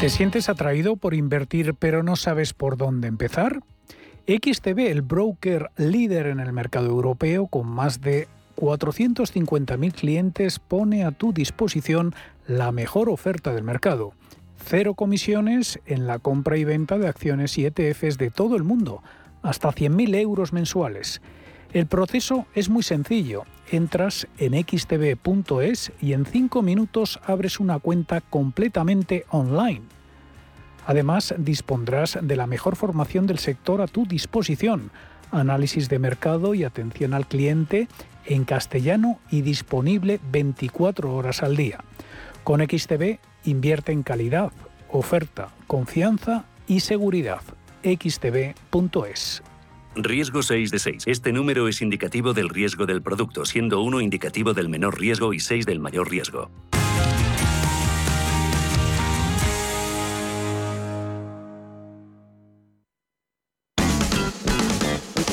¿Te sientes atraído por invertir pero no sabes por dónde empezar? XTB, el broker líder en el mercado europeo con más de 450.000 clientes, pone a tu disposición la mejor oferta del mercado. Cero comisiones en la compra y venta de acciones y ETFs de todo el mundo, hasta 100.000 euros mensuales. El proceso es muy sencillo. Entras en xtb.es y en 5 minutos abres una cuenta completamente online. Además, dispondrás de la mejor formación del sector a tu disposición, análisis de mercado y atención al cliente en castellano y disponible 24 horas al día. Con XTB invierte en calidad, oferta, confianza y seguridad. xtb.es. Riesgo 6 de 6. Este número es indicativo del riesgo del producto, siendo 1 indicativo del menor riesgo y 6 del mayor riesgo.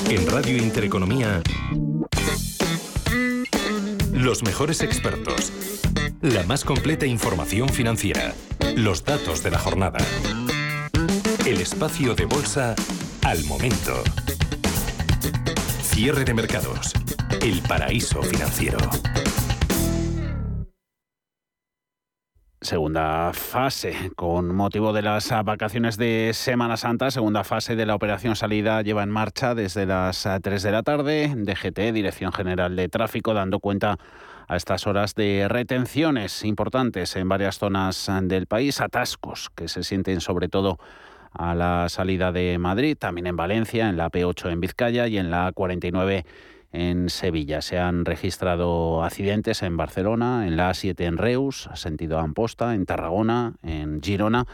En Radio Intereconomía, los mejores expertos, la más completa información financiera, los datos de la jornada, el espacio de bolsa al momento. Cierre de mercados, el paraíso financiero. Segunda fase, con motivo de las vacaciones de Semana Santa, segunda fase de la operación salida lleva en marcha desde las 3 de la tarde. DGT, Dirección General de Tráfico, dando cuenta a estas horas de retenciones importantes en varias zonas del país, atascos que se sienten sobre todo a la salida de Madrid, también en Valencia, en la P8 en Vizcaya y en la A49 en Sevilla. Se han registrado accidentes en Barcelona, en la A7 en Reus, sentido Amposta, en Tarragona, en Girona,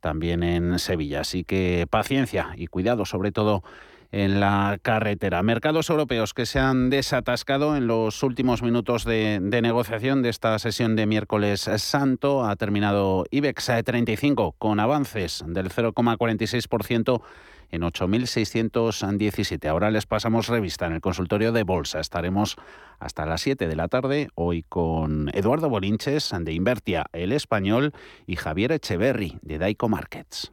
también en Sevilla. Así que paciencia y cuidado, sobre todo en la carretera. Mercados europeos que se han desatascado en los últimos minutos de, negociación de esta sesión de miércoles santo. Ha terminado IBEX 35 con avances del 0,46% en 8.617. Ahora les pasamos revista en el consultorio de Bolsa. Estaremos hasta las 7 de la tarde, hoy con Eduardo Bolinches de Invertia, el español, y Javier Echeverry de Daico Markets.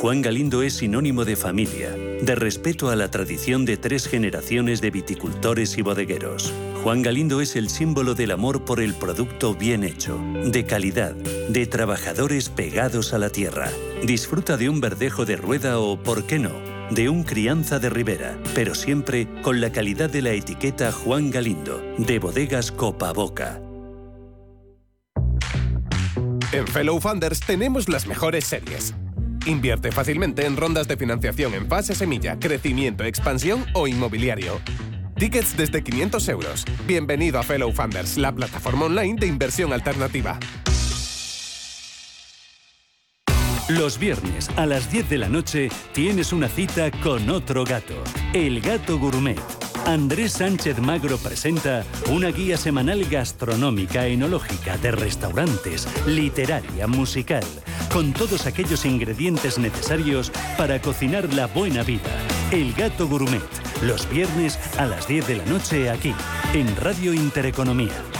Juan Galindo es sinónimo de familia, de respeto a la tradición de tres generaciones de viticultores y bodegueros. Juan Galindo es el símbolo del amor por el producto bien hecho, de calidad, de trabajadores pegados a la tierra. Disfruta de un verdejo de rueda o, por qué no, de un crianza de ribera, pero siempre con la calidad de la etiqueta Juan Galindo, de bodegas Copa Boca. En Fellow Funders tenemos las mejores series. Invierte fácilmente en rondas de financiación en fase semilla, crecimiento, expansión o inmobiliario. Tickets desde 500 euros. Bienvenido a Fellow Funders, la plataforma online de inversión alternativa. Los viernes a las 10 de la noche tienes una cita con otro gato, el gato gourmet. Andrés Sánchez Magro presenta una guía semanal gastronómica, enológica, de restaurantes, literaria, musical, con todos aquellos ingredientes necesarios para cocinar la buena vida. El gato gourmet, los viernes a las 10 de la noche aquí, en Radio Intereconomía.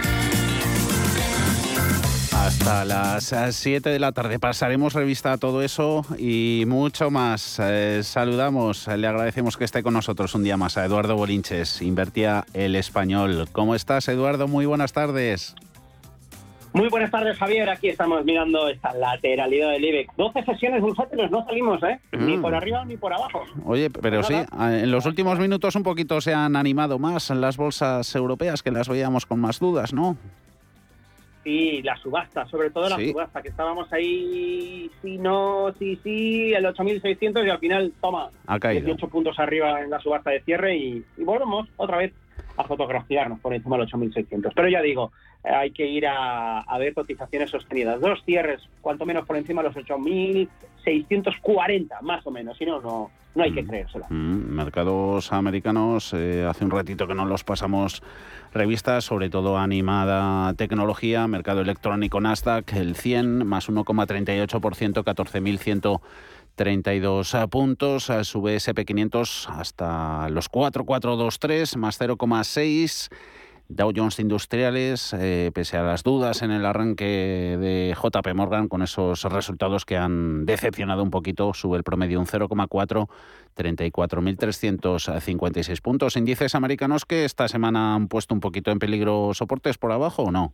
Hasta las 7 de la tarde pasaremos revista a todo eso y mucho más. Eh, saludamos, le agradecemos que esté con nosotros un día más a Eduardo Bolinches, Invertía el Español. ¿Cómo estás, Eduardo? Muy buenas tardes. Muy buenas tardes, Javier. Aquí estamos mirando esta lateralidad del IBEX. 12 sesiones bursátiles, no salimos, ¿eh? Ni Mm. por arriba ni por abajo. Oye, pero sí, en los últimos minutos un poquito se han animado más las bolsas europeas, que las veíamos con más dudas, ¿no? Sí, la subasta, sobre todo la Sí. subasta, que estábamos ahí, sí, no, sí, sí, el 8.600 y al final, toma, Ha caído. 18 puntos arriba en la subasta de cierre y, y volvemos otra vez a fotografiarnos por encima del 8.600. Pero ya digo, hay que ir a, a ver cotizaciones sostenidas. Dos cierres, cuanto menos por encima de los 8.640, más o menos, si no, no, no hay que creérselo. Mm, mercados americanos, eh, hace un ratito que no los pasamos revistas, sobre todo animada tecnología, mercado electrónico Nasdaq, el 100 más 1,38%, 14.132 puntos, eh, sube SP500 hasta los 4,423 más 0,6. Dow Jones Industriales, eh, pese a las dudas en el arranque de JP Morgan con esos resultados que han decepcionado un poquito, sube el promedio un 0,4, 34.356 puntos. Índices americanos que esta semana han puesto un poquito en peligro soportes por abajo o no?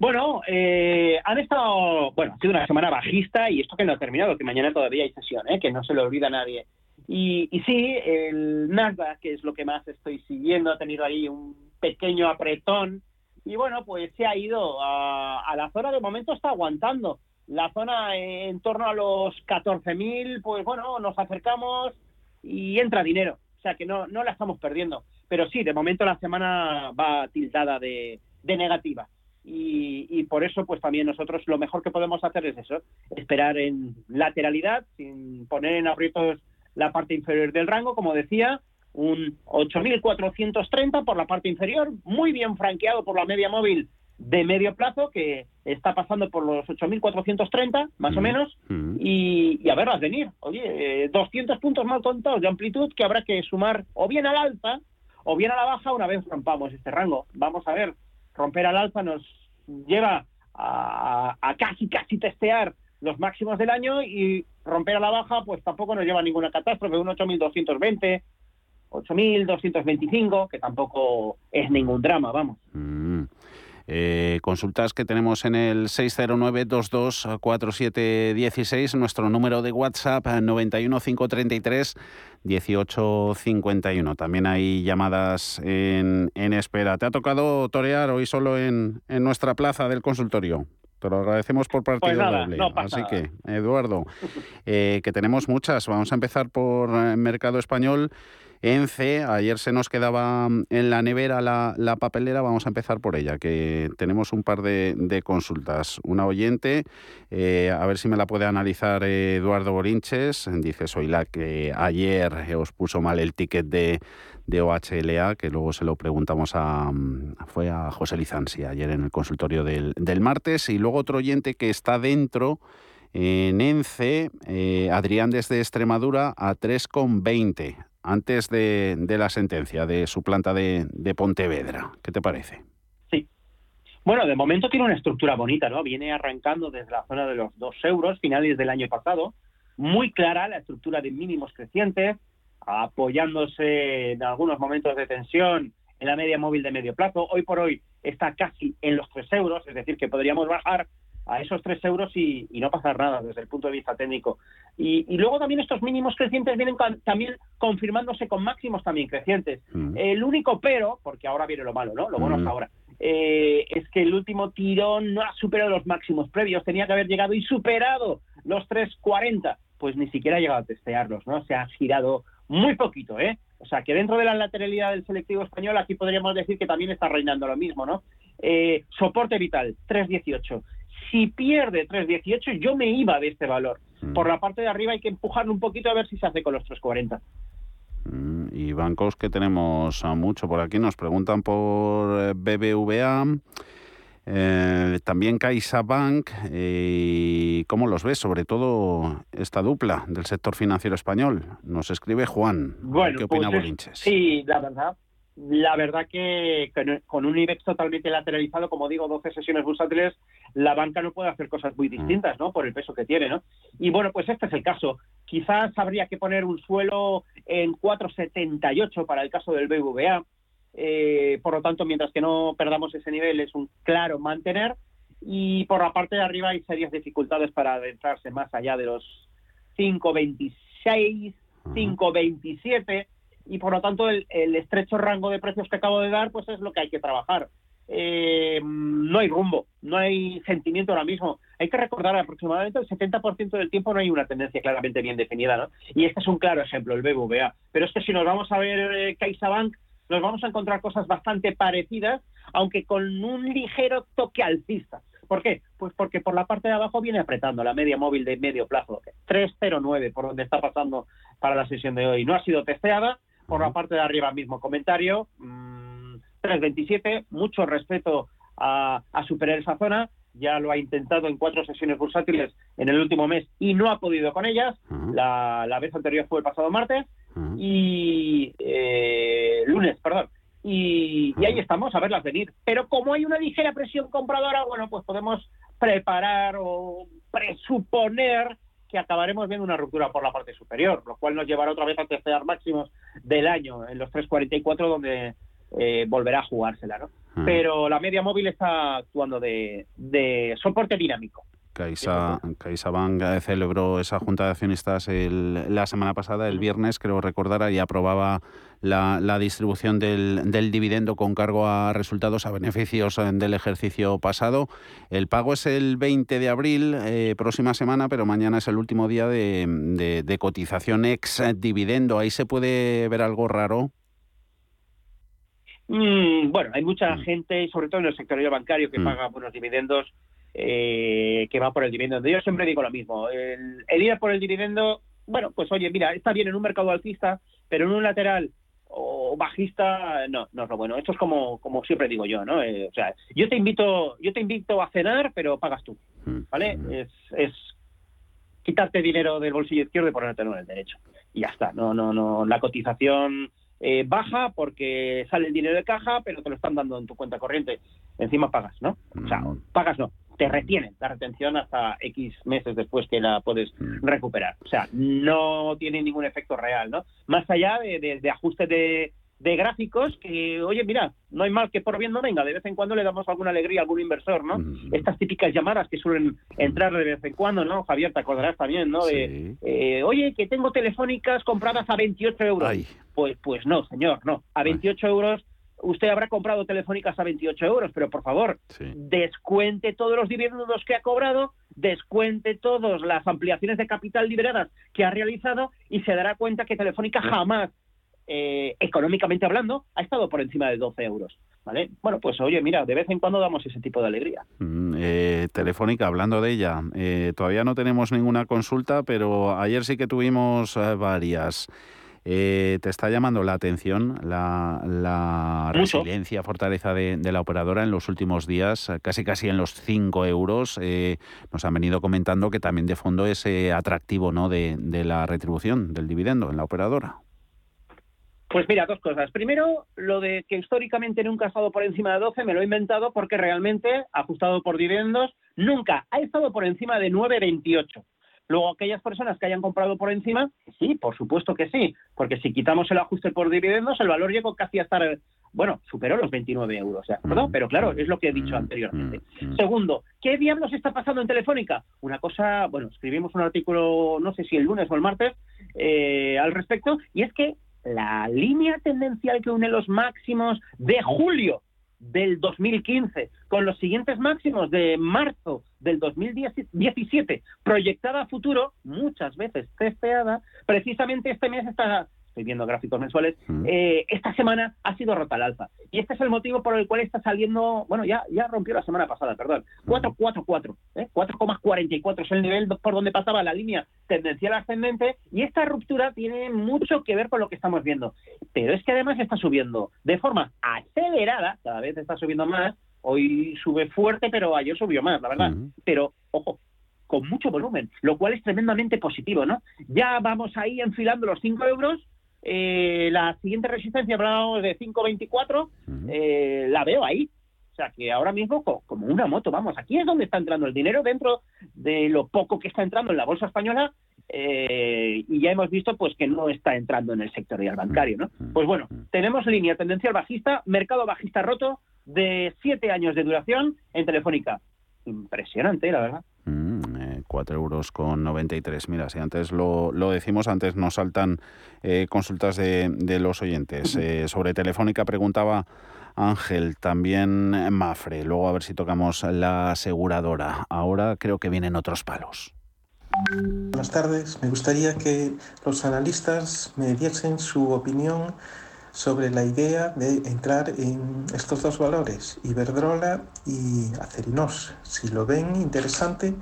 Bueno, eh, han estado, bueno, ha sido una semana bajista y esto que no ha terminado, que mañana todavía hay sesión, ¿eh? que no se lo olvida nadie. Y, y sí, el Nasdaq, que es lo que más estoy siguiendo, ha tenido ahí un pequeño apretón y bueno, pues se ha ido a, a la zona, de momento está aguantando. La zona en torno a los 14.000, pues bueno, nos acercamos y entra dinero. O sea que no, no la estamos perdiendo. Pero sí, de momento la semana va tildada de, de negativa. Y, y por eso, pues también nosotros lo mejor que podemos hacer es eso, esperar en lateralidad, sin poner en aprietos la parte inferior del rango, como decía, un 8.430 por la parte inferior, muy bien franqueado por la media móvil de medio plazo, que está pasando por los 8.430, más o menos, y, y a verlas venir. Oye, eh, 200 puntos mal contados de amplitud que habrá que sumar o bien al alza o bien a la baja una vez rompamos este rango. Vamos a ver, romper al alza nos lleva a, a casi, casi testear los máximos del año y romper a la baja pues tampoco nos lleva a ninguna catástrofe, un 8.220, 8.225, que tampoco es ningún drama, vamos. Mm. Eh, consultas que tenemos en el 609-224716, nuestro número de WhatsApp 91533 1851. También hay llamadas en, en espera. ¿Te ha tocado torear hoy solo en nuestra plaza del consultorio? Te lo agradecemos por partido Pues nada, doble. no Así que, Eduardo, eh, que tenemos muchas. Vamos a empezar por eh, mercado español. ENCE, ayer se nos quedaba mm, en la nevera la, la papelera, vamos a empezar por ella, que tenemos un par de, consultas. Una oyente, eh, a ver si me la puede analizar eh, Eduardo Borinches, dice, soy la que ayer eh, os puso mal el ticket de, de OHLA, que luego se lo preguntamos a, mm, fue a José Lizansi ayer en el consultorio del, del martes, y luego otro oyente que está dentro en ENCE, Adrián desde Extremadura, a 3,20. Antes de, la sentencia de su planta de, de Pontevedra. ¿Qué te parece? Sí. Bueno, de momento tiene una estructura bonita, ¿no? Viene arrancando desde la zona de los dos euros, finales del año pasado. Muy clara la estructura de mínimos crecientes, apoyándose en algunos momentos de tensión en la media móvil de medio plazo. Hoy por hoy está casi en los 3 euros, es decir, que podríamos bajar a esos 3 euros y, no pasar nada desde el punto de vista técnico. Y, luego también estos mínimos crecientes vienen también confirmándose con máximos también crecientes. Mm. El único pero, porque ahora viene lo malo, ¿no? Lo bueno es mm. ahora. Eh, es que el último tirón no ha superado los máximos previos, tenía que haber llegado y superado los 3.40, pues ni siquiera ha llegado a testearlos, ¿no? Se ha girado muy poquito, ¿eh? O sea, que dentro de la lateralidad del selectivo español, aquí podríamos decir que también está reinando lo mismo, ¿no? Eh, soporte vital, 3.18. Si pierde 3.18, yo me iba de este valor. Mm. Por la parte de arriba hay que empujarlo un poquito a ver si se hace con los 3.40. Mm, y bancos que tenemos a mucho por aquí. Nos preguntan por eh, BBVA. Eh, también CaixaBank, eh, ¿cómo los ves? Sobre todo esta dupla del sector financiero español. Nos escribe Juan. ¿Qué opina pues Bolinches? Sí, la verdad. La verdad que con un IBEX totalmente lateralizado, como digo, 12 sesiones bursátiles, la banca no puede hacer cosas muy distintas, ¿no? Por el peso que tiene, ¿no? Y bueno, pues este es el caso. Quizás habría que poner un suelo en 4,78 para el caso del BVA eh, por lo tanto, mientras que no perdamos ese nivel, es un claro mantener. Y por la parte de arriba hay serias dificultades para adentrarse más allá de los 5,26, 5,27. Y por lo tanto, el, estrecho rango de precios que acabo de dar, pues es lo que hay que trabajar. Eh, no hay rumbo, no hay sentimiento ahora mismo. Hay que recordar aproximadamente el 70% del tiempo no hay una tendencia claramente bien definida, ¿no? Y este es un claro ejemplo, el BBVA. Pero es que si nos vamos a ver eh, CaixaBank, nos vamos a encontrar cosas bastante parecidas, aunque con un ligero toque alcista. ¿Por qué? Pues porque por la parte de abajo viene apretando la media móvil de medio plazo, 309 por donde está pasando para la sesión de hoy. No ha sido testeada, por la parte de arriba mismo. Comentario, 327, mm, mucho respeto a, superar esa zona, ya lo ha intentado en cuatro sesiones bursátiles en el último mes y no ha podido con ellas, la, la vez anterior fue el pasado martes, y eh, lunes, perdón. Y, ahí estamos a verlas venir. Pero como hay una ligera presión compradora, bueno, pues podemos preparar o presuponer que acabaremos viendo una ruptura por la parte superior, lo cual nos llevará otra vez a testear máximos del año en los 3.44 donde eh, volverá a jugársela, ¿no? Pero la media móvil está actuando de soporte dinámico. Caixa, CaixaBank eh, celebró esa junta de accionistas la semana pasada, el viernes, creo recordar, y aprobaba la, distribución del, dividendo con cargo a resultados a beneficios eh, del ejercicio pasado. El pago es el 20 de abril, eh, próxima semana, pero mañana es el último día de, cotización ex dividendo. ¿Ahí se puede ver algo raro? Mm, bueno, hay mucha mm. gente, sobre todo en el sector bancario, que mm. paga buenos dividendos eh, que va por el dividendo. Yo siempre digo lo mismo, el, ir por el dividendo, bueno, pues oye, mira, está bien en un mercado alcista, pero en un lateral o bajista no no es lo bueno. Esto es como como siempre digo yo no eh, o sea yo te invito yo te invito a cenar pero pagas tú mm, vale mm. es, es quitarte dinero del bolsillo izquierdo y ponértelo en el derecho. Y ya está no no no la cotización eh, baja porque sale el dinero de caja pero te lo están dando en tu cuenta corriente. Encima pagas no o sea mm. pagas no te retienen la retención hasta X meses después que la puedes recuperar. O sea, no tiene ningún efecto real, ¿no? Más allá de, de, ajuste de, gráficos que, oye, mira, no hay mal que por bien no venga, de vez en cuando le damos alguna alegría a algún inversor, ¿no? Mm. Estas típicas llamadas que suelen entrar de vez en cuando, ¿no? Javier, te acordarás también, ¿no? De, eh, oye, que tengo telefónicas compradas a 28 euros. Pues, pues no, señor, no. A 28 euros usted habrá comprado telefónicas a 28 euros, pero por favor, descuente todos los dividendos que ha cobrado, descuente todas las ampliaciones de capital liberadas que ha realizado y se dará cuenta que Telefónica jamás, eh, económicamente hablando, ha estado por encima de 12 euros. ¿Vale? Bueno, pues oye, mira, de vez en cuando damos ese tipo de alegría. Mm, eh, telefónica, hablando de ella, eh, todavía no tenemos ninguna consulta, pero ayer sí que tuvimos varias. Eh, ¿Te está llamando la atención la, resiliencia, fortaleza de, la operadora en los últimos días, casi casi en los 5 euros? Eh, nos han venido comentando que también de fondo es atractivo ¿no? de, la retribución del dividendo en la operadora. Pues mira, dos cosas. Primero, lo de que históricamente nunca ha estado por encima de 12, me lo he inventado porque realmente, ajustado por dividendos, nunca ha estado por encima de 9,28. Luego, aquellas personas que hayan comprado por encima, sí, por supuesto que sí, porque si quitamos el ajuste por dividendos, el valor llegó casi a estar, bueno, superó los 29 euros, ¿de acuerdo? Pero claro, es lo que he dicho anteriormente. Segundo, ¿qué diablos está pasando en Telefónica? Una cosa, bueno, escribimos un artículo, no sé si el lunes o el martes, eh, al respecto, y es que la línea tendencial que une los máximos de julio del 2015 con los siguientes máximos de marzo del 2017 proyectada a futuro, muchas veces testeada, precisamente este mes está estoy viendo gráficos mensuales, eh, esta semana ha sido rota al alza. Y este es el motivo por el cual está saliendo, bueno, ya, ya rompió la semana pasada, perdón, 444, ¿eh? 4,44 es el nivel por donde pasaba la línea tendencial ascendente y esta ruptura tiene mucho que ver con lo que estamos viendo. Pero es que además está subiendo de forma acelerada, cada vez está subiendo más, hoy sube fuerte, pero ayer subió más, la verdad. Pero, ojo, con mucho volumen, lo cual es tremendamente positivo, ¿no? Ya vamos ahí enfilando los 5 euros eh, la siguiente resistencia, hablamos de 5.24, eh, la veo ahí. O sea, que ahora mismo como una moto, vamos, aquí es donde está entrando el dinero dentro de lo poco que está entrando en la bolsa española eh, y ya hemos visto pues que no está entrando en el sectorial bancario, ¿no? Pues bueno, tenemos línea tendencial bajista, mercado bajista roto de siete años de duración en Telefónica. Impresionante, la verdad. 4 euros con 93. Mira, si antes lo, lo decimos, antes nos saltan eh, consultas de, de, los oyentes. Eh, sobre Telefónica preguntaba Ángel, también Mafre. Luego a ver si tocamos la aseguradora. Ahora creo que vienen otros palos. Buenas tardes. Me gustaría que los analistas me diesen su opinión sobre la idea de entrar en estos dos valores, Iberdrola y Acerinos. Si lo ven interesante,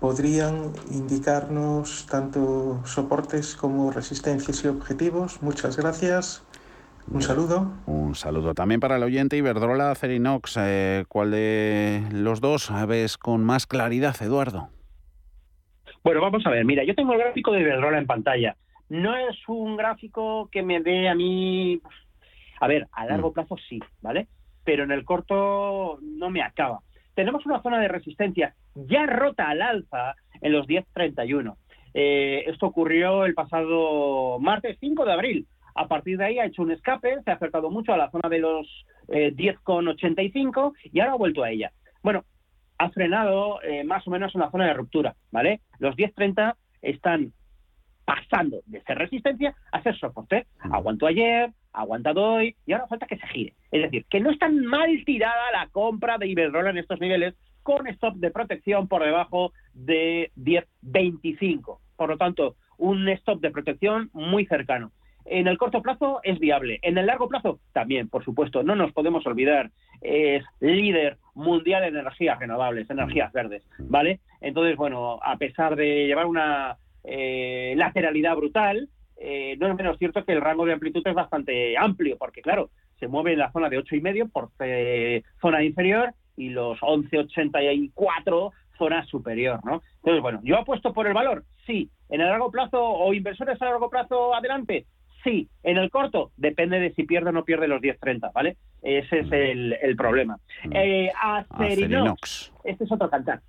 podrían indicarnos tanto soportes como resistencias y objetivos. Muchas gracias. Un saludo. Un saludo también para el oyente Iberdrola Cerinox. Eh, ¿Cuál de los dos ves con más claridad, Eduardo? Bueno, vamos a ver. Mira, yo tengo el gráfico de Iberdrola en pantalla. No es un gráfico que me dé a mí. A ver, a largo mm. plazo sí, ¿vale? Pero en el corto no me acaba tenemos una zona de resistencia ya rota al alza en los 10.31. Eh, esto ocurrió el pasado martes 5 de abril. A partir de ahí ha hecho un escape, se ha acercado mucho a la zona de los eh, 10,85 y ahora ha vuelto a ella. Bueno, ha frenado eh, más o menos en la zona de ruptura, ¿vale? Los 10.30 están pasando de ser resistencia a ser soporte. Aguantó ayer, aguantado hoy y ahora falta que se gire. Es decir, que no está mal tirada la compra de Iberdrola en estos niveles con stop de protección por debajo de 10.25. Por lo tanto, un stop de protección muy cercano. En el corto plazo es viable. En el largo plazo también, por supuesto. No nos podemos olvidar. Es líder mundial en energías renovables, energías verdes. ¿Vale? Entonces, bueno, a pesar de llevar una eh, lateralidad brutal, eh, no es menos cierto que el rango de amplitud es bastante amplio, porque claro, se mueve en la zona de ocho y medio por eh, zona inferior y los 11,84 zona superior, ¿no? Entonces, bueno, ¿yo apuesto por el valor? Sí. ¿En el largo plazo o inversores a largo plazo adelante? Sí. ¿En el corto? Depende de si pierde o no pierde los 10-30, ¿vale? Ese es el, problema. Mm. Eh, Acerinox. Este es otro cantar.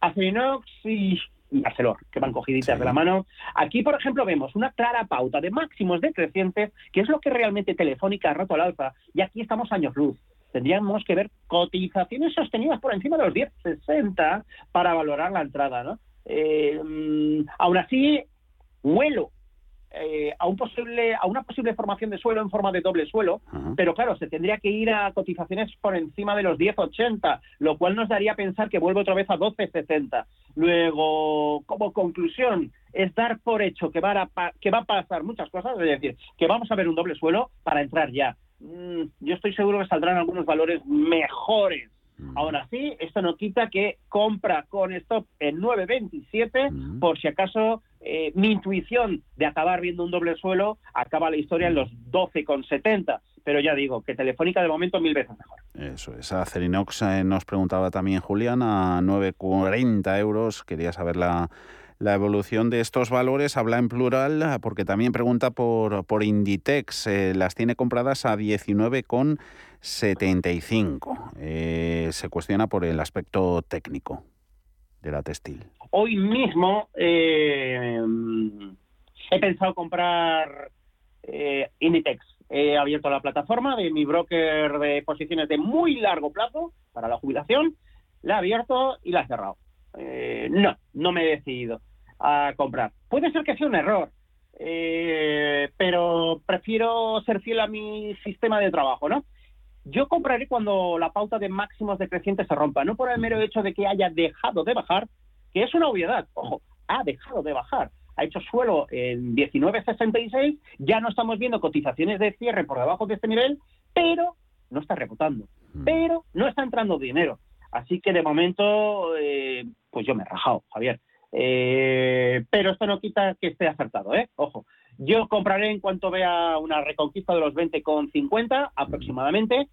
Acerinox y y Arcelor, que van cogiditas de la mano. Aquí, por ejemplo, vemos una clara pauta de máximos decrecientes, que es lo que realmente Telefónica ha roto al alza, y aquí estamos años luz. Tendríamos que ver cotizaciones sostenidas por encima de los 10,60 para valorar la entrada, ¿no? Eh, mm, aún así, huelo eh, a, un posible, a una posible formación de suelo en forma de doble suelo, pero claro, se tendría que ir a cotizaciones por encima de los 10,80, lo cual nos daría a pensar que vuelve otra vez a 12,70. Luego, como conclusión, es dar por hecho que va, a, que va a pasar muchas cosas, es decir, que vamos a ver un doble suelo para entrar ya. Mm, yo estoy seguro que saldrán algunos valores mejores Aún así, esto no quita que compra con stop en 9.27, por si acaso eh, mi intuición de acabar viendo un doble suelo acaba la historia en los 12,70. Pero ya digo, que Telefónica de momento mil veces mejor. Eso es. A Cerinox eh, nos preguntaba también Julián, a 9,40 euros. Quería saber la, la evolución de estos valores. Habla en plural porque también pregunta por, por Inditex. Eh, las tiene compradas a 19,75. Eh, se cuestiona por el aspecto técnico de textil. Hoy mismo eh, he pensado comprar eh, Inditex. He abierto la plataforma de mi broker de posiciones de muy largo plazo para la jubilación. La he abierto y la he cerrado. Eh, no, no me he decidido a comprar. Puede ser que sea un error, eh, pero prefiero ser fiel a mi sistema de trabajo, ¿no? Yo compraré cuando la pauta de máximos decrecientes se rompa, no por el mero hecho de que haya dejado de bajar, que es una obviedad, ojo, ha dejado de bajar, ha hecho suelo en 19.66, ya no estamos viendo cotizaciones de cierre por debajo de este nivel, pero no está rebotando, pero no está entrando dinero. Así que de momento, eh, pues yo me he rajado, Javier. Eh, pero esto no quita que esté acertado, ¿eh? Ojo. Yo compraré en cuanto vea una reconquista de los 20,50 aproximadamente.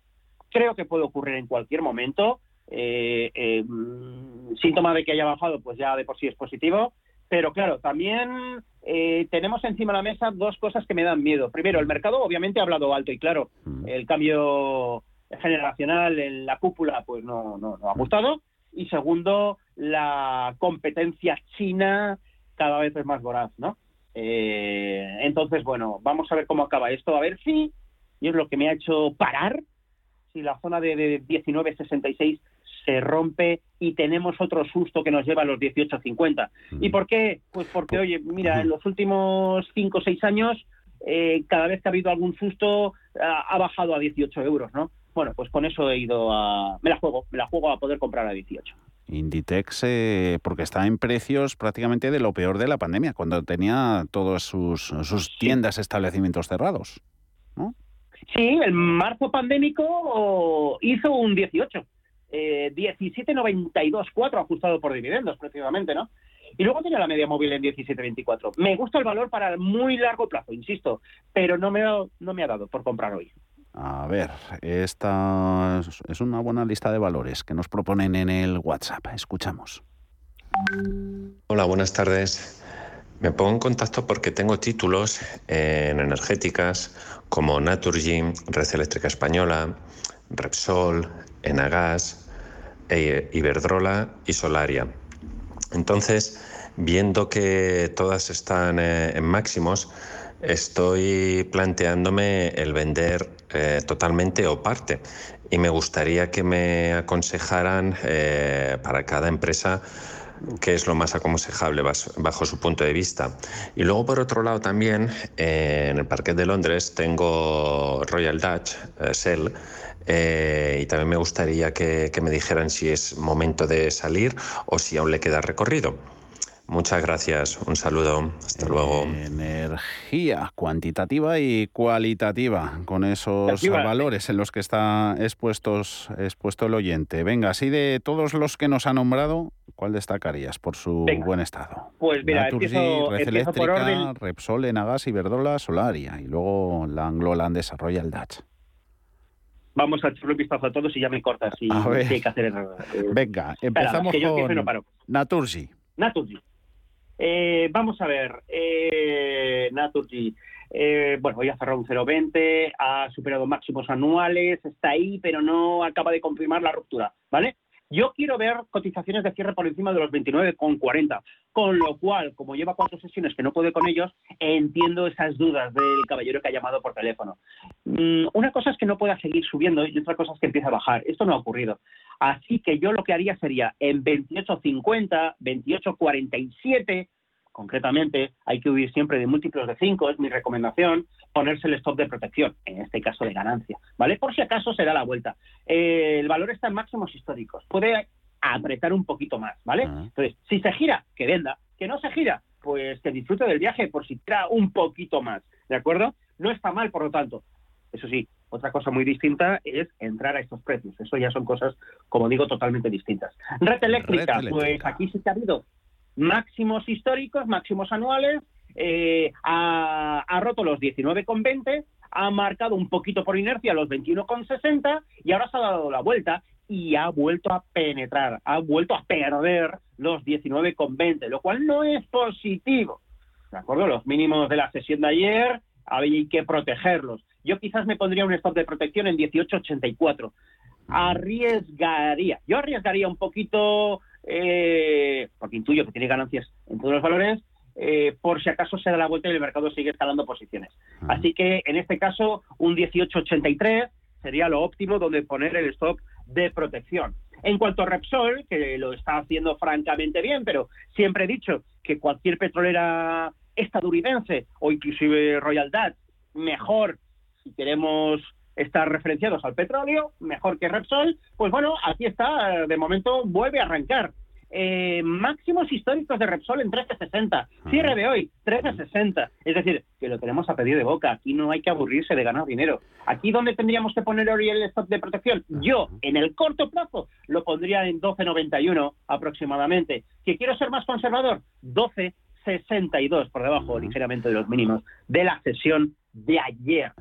Creo que puede ocurrir en cualquier momento. Eh, eh, mm, síntoma de que haya bajado, pues ya de por sí es positivo. Pero claro, también eh, tenemos encima de la mesa dos cosas que me dan miedo. Primero, el mercado obviamente ha hablado alto y claro, el cambio generacional en la cúpula pues no, no, no ha gustado. Y segundo, la competencia china cada vez es más voraz, ¿no? Eh, entonces, bueno, vamos a ver cómo acaba esto, a ver si, y es lo que me ha hecho parar, si la zona de, de 19.66 se rompe y tenemos otro susto que nos lleva a los 18.50. ¿Y por qué? Pues porque, oye, mira, en los últimos 5 o 6 años, eh, cada vez que ha habido algún susto, ha, ha bajado a 18 euros, ¿no? Bueno, pues con eso he ido a... Me la juego, me la juego a poder comprar a 18. Inditex, eh, porque está en precios prácticamente de lo peor de la pandemia, cuando tenía todas sus, sus tiendas, establecimientos cerrados. ¿no? Sí, el marzo pandémico hizo un 18. Eh, 17.92, 4 ajustado por dividendos, precisamente, ¿no? Y luego tenía la media móvil en 17.24. Me gusta el valor para el muy largo plazo, insisto, pero no me, ha, no me ha dado por comprar hoy. A ver, esta es una buena lista de valores que nos proponen en el WhatsApp. Escuchamos. Hola, buenas tardes. Me pongo en contacto porque tengo títulos en energéticas como Naturgy, Red Eléctrica Española, Repsol, Enagas, e Iberdrola y Solaria. Entonces, viendo que todas están eh, en máximos, estoy planteándome el vender eh, totalmente o parte. Y me gustaría que me aconsejaran eh, para cada empresa qué es lo más aconsejable bajo su punto de vista. Y luego, por otro lado, también eh, en el Parque de Londres tengo Royal Dutch, Shell, y también me gustaría que me dijeran si es momento de salir o si aún le queda recorrido. Muchas gracias, un saludo, hasta luego. Energía cuantitativa y cualitativa, con esos valores en los que está expuestos, expuesto el oyente. Venga, así de todos los que nos ha nombrado, ¿cuál destacarías por su Venga. buen estado? Pues mira, Naturgy, empiezo, Red empiezo por Eléctrica, orden. Repsol, Enagas, Iberdrola, Solaria y luego la Anglo-Holandesa Royal Dutch. Vamos a echarle un vistazo a todos y ya me cortas si, si hay que hacer... eh, Venga, espera, empezamos que yo empiezo y no con paro. Naturgy. Naturgy. Eh, vamos a ver, eh, Naturgy. Eh, bueno, hoy ha cerrado un 0,20, ha superado máximos anuales, está ahí, pero no acaba de confirmar la ruptura, ¿vale? Yo quiero ver cotizaciones de cierre por encima de los 29,40, con lo cual, como lleva cuatro sesiones que no puede con ellos, entiendo esas dudas del caballero que ha llamado por teléfono. Mm, una cosa es que no pueda seguir subiendo y otra cosa es que empiece a bajar. Esto no ha ocurrido. Así que yo lo que haría sería en 28.50, 28.47, concretamente, hay que huir siempre de múltiplos de 5, es mi recomendación, ponerse el stop de protección, en este caso de ganancia, ¿vale? Por si acaso se da la vuelta. Eh, el valor está en máximos históricos, puede apretar un poquito más, ¿vale? Entonces, si se gira, que venda, que no se gira, pues que disfrute del viaje por si trae un poquito más, ¿de acuerdo? No está mal, por lo tanto. Eso sí, otra cosa muy distinta es entrar a estos precios. Eso ya son cosas, como digo, totalmente distintas. Red eléctrica, Red pues eléctrica. aquí sí que ha habido máximos históricos, máximos anuales, eh, ha, ha roto los 19,20, ha marcado un poquito por inercia los 21,60 y ahora se ha dado la vuelta. y ha vuelto a penetrar, ha vuelto a perder los 19,20, lo cual no es positivo. ¿De acuerdo? Los mínimos de la sesión de ayer había que protegerlos. Yo quizás me pondría un stop de protección en 18,84. Arriesgaría. Yo arriesgaría un poquito, eh, porque intuyo que tiene ganancias en todos los valores, eh, por si acaso se da la vuelta y el mercado sigue escalando posiciones. Así que en este caso, un 18,83 sería lo óptimo donde poner el stop de protección. En cuanto a Repsol, que lo está haciendo francamente bien, pero siempre he dicho que cualquier petrolera estadounidense o inclusive Royal Dutch, mejor si queremos estar referenciados al petróleo, mejor que Repsol, pues bueno, aquí está, de momento vuelve a arrancar. Eh, máximos históricos de Repsol en 13.60. Cierre de hoy, 13.60. Es decir, que lo tenemos a pedir de boca. Aquí no hay que aburrirse de ganar dinero. Aquí donde tendríamos que poner hoy el stop de protección, yo en el corto plazo lo pondría en 12.91 aproximadamente. ¿Que quiero ser más conservador? 12.62 por debajo ligeramente de los mínimos de la sesión de ayer.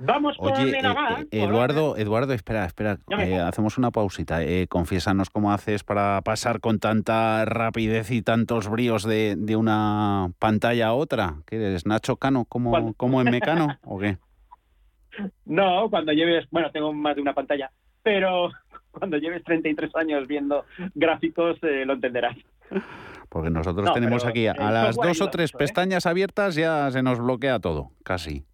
Vamos con Oye, el eh, eh, Eduardo, Eduardo, espera, espera, eh, hacemos una pausita. Eh, confiésanos cómo haces para pasar con tanta rapidez y tantos bríos de, de una pantalla a otra. ¿Qué eres, Nacho Cano, como, como en Mecano o qué? No, cuando lleves, bueno, tengo más de una pantalla, pero cuando lleves 33 años viendo gráficos lo entenderás. Porque nosotros No, tenemos aquí a, las dos o tres pestañas abiertas ya se nos bloquea todo, casi.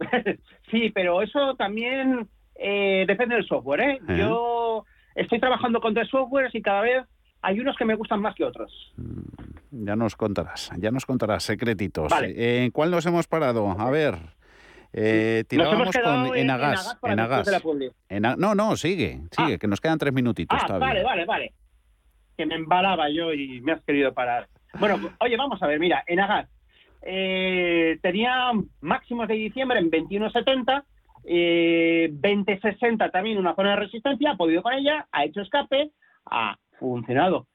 Sí, pero eso también eh, depende del software, ¿eh? Eh. Yo estoy trabajando con tres softwares y cada vez hay unos que me gustan más que otros. Ya nos contarás, ya nos contarás secretitos. Vale. Eh, ¿En cuál nos hemos parado? A ver. Eh, tirábamos con en- en Enagas. Enagas. no, no, sigue, sigue, que nos quedan tres minutitos Ah, todavía. vale, vale, vale. Que me embalaba yo y me has querido parar. Bueno, oye, vamos a ver, mira, en Agas eh, tenía máximos de diciembre en 21.70, eh, 20.60 también una zona de resistencia, ha podido con ella, ha hecho escape, ha funcionado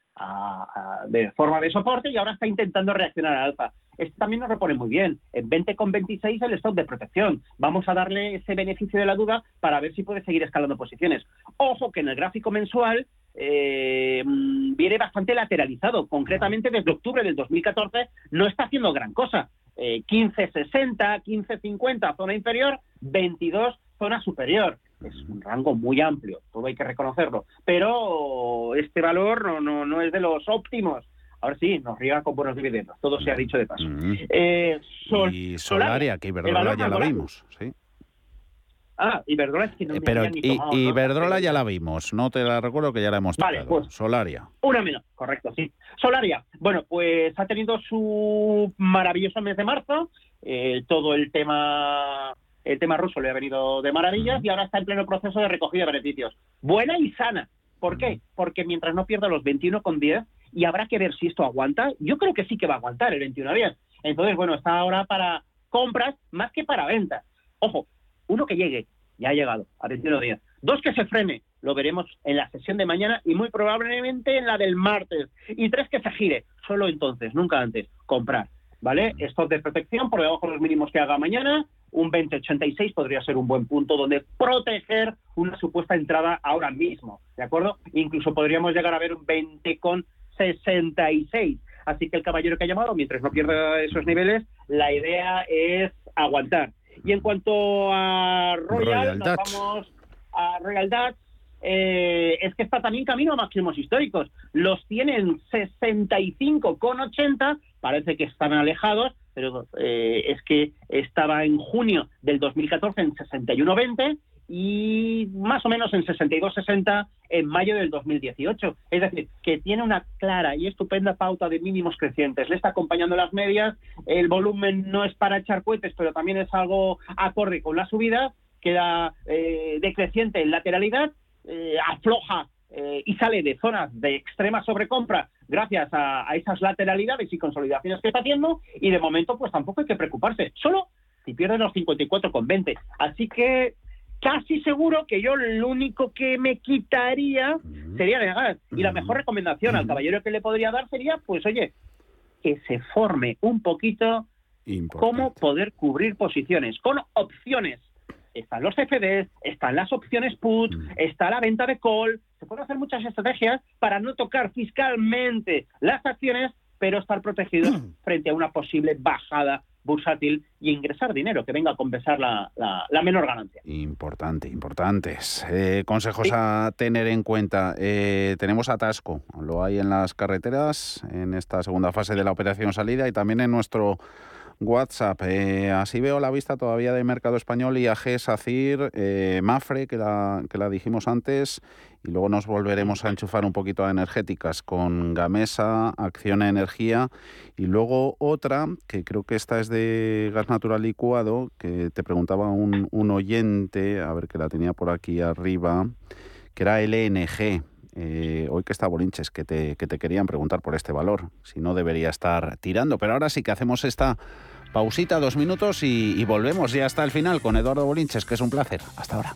de forma de soporte y ahora está intentando reaccionar al alza. Esto también nos repone muy bien. En 20,26 el stop de protección. Vamos a darle ese beneficio de la duda para ver si puede seguir escalando posiciones. Ojo que en el gráfico mensual eh, mm, viene bastante lateralizado. Concretamente desde octubre del 2014 no está haciendo gran cosa. Eh, 15,60, 15,50 zona inferior, 22 zona superior. Es un rango muy amplio, todo hay que reconocerlo. Pero este valor no, no, no es de los óptimos. Ahora sí, nos riega con buenos dividendos. Todo se ha dicho de paso. Eh, Sol- y Solaria, que Iberdrola ya la vimos, sí. Ah, Iberdrola es que no Eh, me Pero había ni tomado y Iberdrola ya la vimos, no te la recuerdo que ya la hemos Vale, tocado. pues- Solaria. Una menos, correcto, sí. Solaria, bueno, pues ha tenido su maravilloso mes de marzo. eh, todo el tema el tema ruso le ha venido de maravillas y ahora está en pleno proceso de recogida de beneficios. Buena y sana. ¿Por qué? Porque mientras no pierda los 21,10 y habrá que ver si esto aguanta, yo creo que sí que va a aguantar el 21,10. Entonces, bueno, está ahora para compras más que para ventas. Ojo, uno que llegue, ya ha llegado a 21,10. Dos que se frene, lo veremos en la sesión de mañana y muy probablemente en la del martes. Y tres que se gire, solo entonces, nunca antes, comprar. ¿Vale? Stop de protección por debajo de los mínimos que haga mañana, un 2086 podría ser un buen punto donde proteger una supuesta entrada ahora mismo, ¿de acuerdo? Incluso podríamos llegar a ver un 20 con 66. Así que el caballero que ha llamado, mientras no pierda esos niveles, la idea es aguantar. Y en cuanto a Royal, Royal nos vamos a Royal Dutch, eh, es que está también camino a máximos históricos. Los tienen 65,80, parece que están alejados, pero eh, es que estaba en junio del 2014 en 61,20 y más o menos en 62,60 en mayo del 2018. Es decir, que tiene una clara y estupenda pauta de mínimos crecientes. Le está acompañando las medias, el volumen no es para echar cohetes, pero también es algo acorde con la subida, queda eh, decreciente en lateralidad, eh, afloja eh, y sale de zonas de extrema sobrecompra gracias a, esas lateralidades y consolidaciones que está haciendo y de momento pues tampoco hay que preocuparse, solo si pierden los 54,20. Así que casi seguro que yo lo único que me quitaría sería de gas. Y la mejor recomendación al caballero que le podría dar sería, pues oye, que se forme un poquito cómo poder cubrir posiciones con opciones. Están los CFDs, están las opciones put, está la venta de call, se puede hacer muchas estrategias para no tocar fiscalmente las acciones, pero estar protegidos frente a una posible bajada bursátil y ingresar dinero que venga a compensar la, menor ganancia. Importante, importantes. Eh, consejos a tener en cuenta. Eh, tenemos atasco, lo hay en las carreteras en esta segunda fase de la operación salida y también en nuestro WhatsApp. Eh, así veo la vista todavía del mercado español, IAG, SACIR, eh, Mafre, que la, que la dijimos antes, y luego nos volveremos a enchufar un poquito a energéticas con Gamesa, Acción Energía, y luego otra, que creo que esta es de gas natural licuado, que te preguntaba un, un oyente, a ver que la tenía por aquí arriba, que era LNG. Eh, hoy que está Bolinches, que te, que te querían preguntar por este valor, si no debería estar tirando, pero ahora sí que hacemos esta Pausita, dos minutos y, y volvemos ya hasta el final con Eduardo Bolinches, que es un placer. Hasta ahora.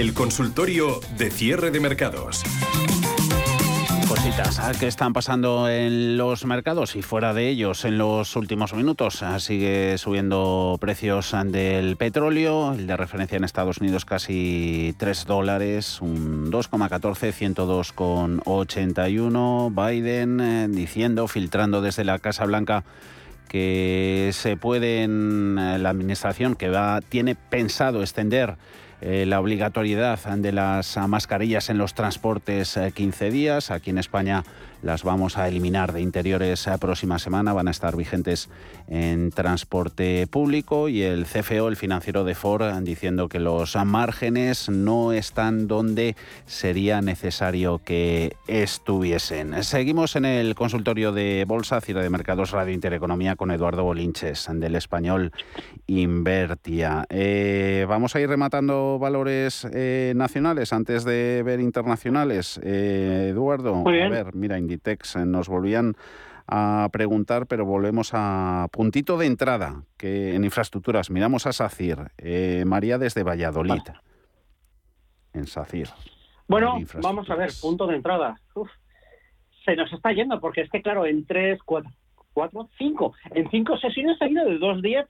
El consultorio de cierre de mercados. Cositas que están pasando en los mercados y fuera de ellos en los últimos minutos. Sigue subiendo precios del petróleo, el de referencia en Estados Unidos casi 3 dólares, un 2,14, 102,81. Biden eh, diciendo, filtrando desde la Casa Blanca que se pueden, eh, la administración que va, tiene pensado extender eh, la obligatoriedad de las mascarillas en los transportes 15 eh, días. Aquí en España las vamos a eliminar de interiores la próxima semana, van a estar vigentes en transporte público y el CFO, el financiero de Ford, diciendo que los márgenes no están donde sería necesario que estuviesen. Seguimos en el consultorio de Bolsa, Cira de Mercados Radio Intereconomía con Eduardo Bolinches del español Invertia. Eh, vamos a ir rematando valores eh, nacionales antes de ver internacionales. Eh, Eduardo, a ver, mira, Inditex eh, nos volvían a preguntar, pero volvemos a puntito de entrada, que en infraestructuras miramos a SACIR. Eh, María desde Valladolid, en SACIR. Bueno, vamos a ver, punto de entrada. se nos está yendo, porque es que, claro, en tres, cuatro, cuatro, cinco, en cinco sesiones ha ido de 2.10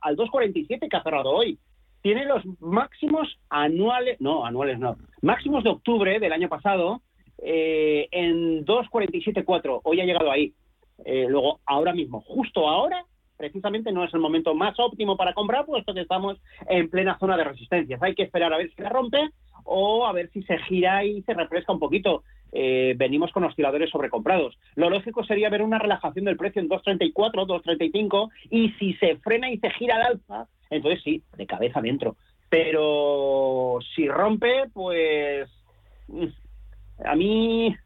al 2.47 que ha cerrado hoy. Tiene los máximos anuales, no, anuales no, máximos de octubre del año pasado, eh, en 2.47.4. Hoy ha llegado ahí. Eh, luego, ahora mismo, justo ahora, precisamente no es el momento más óptimo para comprar, puesto que estamos en plena zona de resistencias. Hay que esperar a ver si la rompe o a ver si se gira y se refresca un poquito. Eh, venimos con osciladores sobrecomprados. Lo lógico sería ver una relajación del precio en 2.34, 2.35 y si se frena y se gira al alza, entonces sí, de cabeza dentro. Pero si rompe, pues a mí